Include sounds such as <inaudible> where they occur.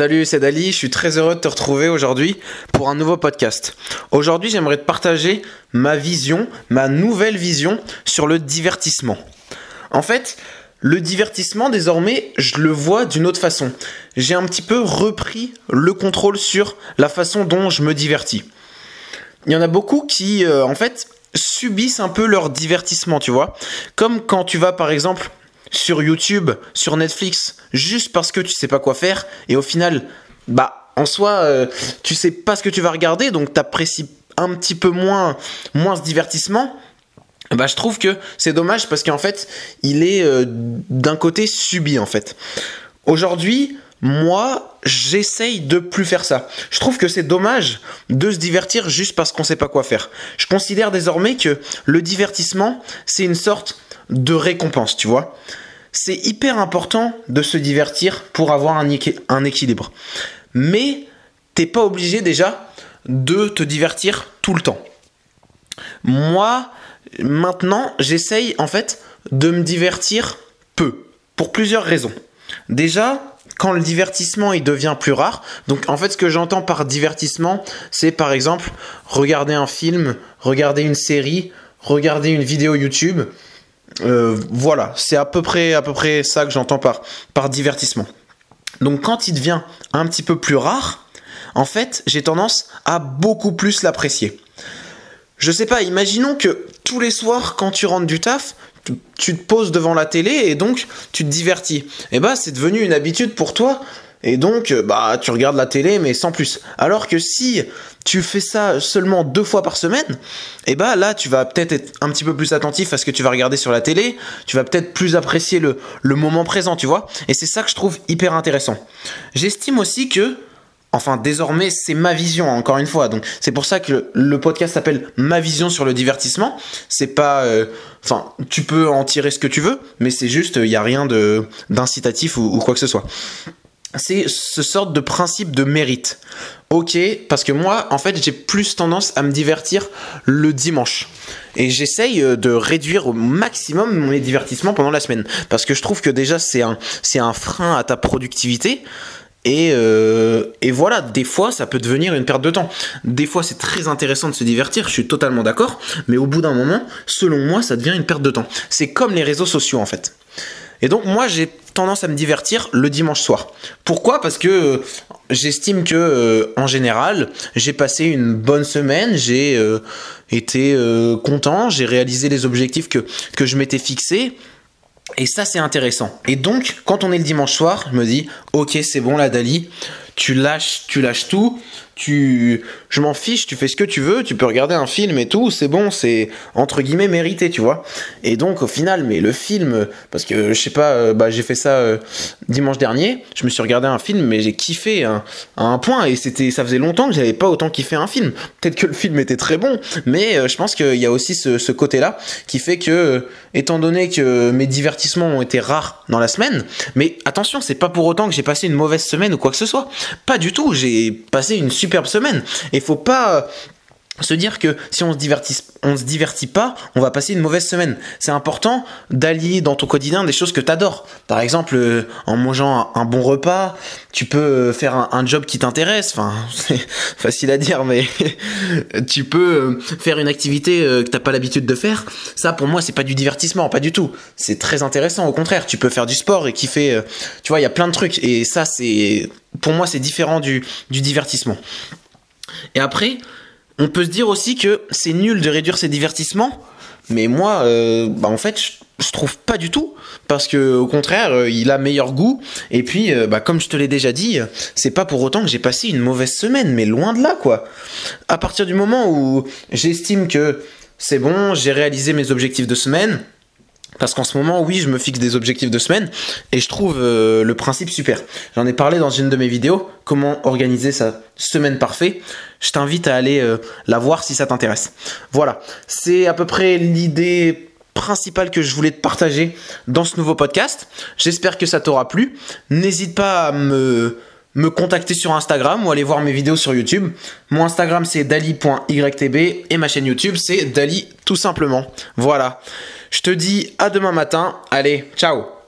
Salut, c'est Dali, je suis très heureux de te retrouver aujourd'hui pour un nouveau podcast. Aujourd'hui, j'aimerais te partager ma vision, ma nouvelle vision sur le divertissement. En fait, le divertissement, désormais, je le vois d'une autre façon. J'ai un petit peu repris le contrôle sur la façon dont je me divertis. Il y en a beaucoup qui, euh, en fait, subissent un peu leur divertissement, tu vois. Comme quand tu vas, par exemple, sur YouTube, sur Netflix, juste parce que tu sais pas quoi faire, et au final, bah, en soi, euh, tu sais pas ce que tu vas regarder, donc t'apprécies un petit peu moins, moins ce divertissement. Bah, je trouve que c'est dommage parce qu'en fait, il est euh, d'un côté subi en fait. Aujourd'hui, moi, j'essaye de plus faire ça. Je trouve que c'est dommage de se divertir juste parce qu'on sait pas quoi faire. Je considère désormais que le divertissement, c'est une sorte de récompense, tu vois. C'est hyper important de se divertir pour avoir un, équilibre. Mais t'es pas obligé déjà de te divertir tout le temps. Moi, maintenant, j'essaye en fait de me divertir peu, pour plusieurs raisons. Déjà, quand le divertissement il devient plus rare, donc en fait ce que j'entends par divertissement, c'est par exemple regarder un film, regarder une série, regarder une vidéo YouTube, euh, voilà, c'est à peu près à peu près ça que j'entends par par divertissement. Donc quand il devient un petit peu plus rare, en fait, j'ai tendance à beaucoup plus l'apprécier. Je sais pas, imaginons que tous les soirs quand tu rentres du taf, tu, te poses devant la télé et donc tu te divertis. Et eh bah c'est devenu une habitude pour toi et donc, euh, bah, tu regardes la télé, mais sans plus. Alors que si tu fais ça seulement deux fois par semaine, et eh bah là, tu vas peut-être être un petit peu plus attentif à ce que tu vas regarder sur la télé. Tu vas peut-être plus apprécier le, le moment présent, tu vois. Et c'est ça que je trouve hyper intéressant. J'estime aussi que Enfin, désormais, c'est ma vision, encore une fois. Donc, c'est pour ça que le podcast s'appelle Ma vision sur le divertissement. C'est pas. Euh, enfin, tu peux en tirer ce que tu veux, mais c'est juste, il n'y a rien d'incitatif ou, ou, quoi que ce soit c'est ce sorte de principe de mérite. Ok, parce que moi, en fait, j'ai plus tendance à me divertir le dimanche. Et j'essaye euh, de réduire au maximum mon divertissement pendant la semaine. Parce que je trouve que déjà, c'est un, c'est un frein à ta productivité. Et, euh, et, voilà, des fois, ça peut devenir une perte de temps. Des fois, c'est très intéressant de se divertir, je suis totalement d'accord. Mais au bout d'un moment, selon moi, ça devient une perte de temps. C'est comme les réseaux sociaux, en fait. Et donc moi j'ai tendance à me divertir le dimanche soir. Pourquoi? Parce que euh, j'estime que euh, en général j'ai passé une bonne semaine, j'ai été content, j'ai réalisé les objectifs que, que je m'étais fixés. Et ça c'est intéressant. Et donc quand on est le dimanche soir, je me dis ok c'est bon la Dali, tu lâches, tu lâches tout, tu, je m'en fiche, tu fais ce que tu veux, tu peux regarder un film et tout, c'est bon, c'est entre guillemets mérité, tu vois. Et donc au final, mais le film, parce que je sais pas, euh, bah j'ai fait ça euh, dimanche dernier, je me suis regardé un film, mais j'ai kiffé à un point, et c'était, ça faisait longtemps que j'avais pas autant kiffé un film. Peut-être que le film était très bon, mais euh, je pense qu'il y a aussi ce, ce côté-là qui fait que, étant donné que mes divertissements ont été rares dans la semaine, mais attention, c'est pas pour autant que j'ai passé une mauvaise semaine ou quoi que ce soit. Pas du tout, j'ai passé une superbe semaine. Et faut pas euh, se dire que si on se divertit, on se divertit pas, on va passer une mauvaise semaine. C'est important d'allier dans ton quotidien des choses que tu adores. Par exemple, euh, en mangeant un, bon repas, tu peux euh, faire un, job qui t'intéresse. Enfin, <laughs> c'est facile à dire, mais <laughs> tu peux faire une activité que t'as pas l'habitude de faire. Ça, pour moi, c'est pas du divertissement, pas du tout. C'est très intéressant. Au contraire, tu peux faire du sport et kiffer. Tu vois, il y a plein de trucs. Et ça, c'est pour moi, c'est différent du, divertissement. Et après, on peut se dire aussi que c'est nul de réduire ses divertissements, mais moi, euh, bah, en fait, je, trouve pas du tout, parce que au contraire, euh, il a meilleur goût. Et puis, euh, bah, comme je te l'ai déjà dit, c'est pas pour autant que j'ai passé une mauvaise semaine, mais loin de là, quoi. À partir du moment où j'estime que c'est bon, j'ai réalisé mes objectifs de semaine, parce qu'en ce moment, oui, je me fixe des objectifs de semaine et je trouve euh, le principe super. J'en ai parlé dans une de mes vidéos, comment organiser sa semaine parfaite. Je t'invite à aller euh, la voir si ça t'intéresse. Voilà, c'est à peu près l'idée principale que je voulais te partager dans ce nouveau podcast. J'espère que ça t'aura plu. N'hésite pas à me me contacter sur Instagram ou aller voir mes vidéos sur YouTube. Mon Instagram c'est dali.ytb et ma chaîne YouTube c'est dali tout simplement. Voilà. Je te dis à demain matin. Allez, ciao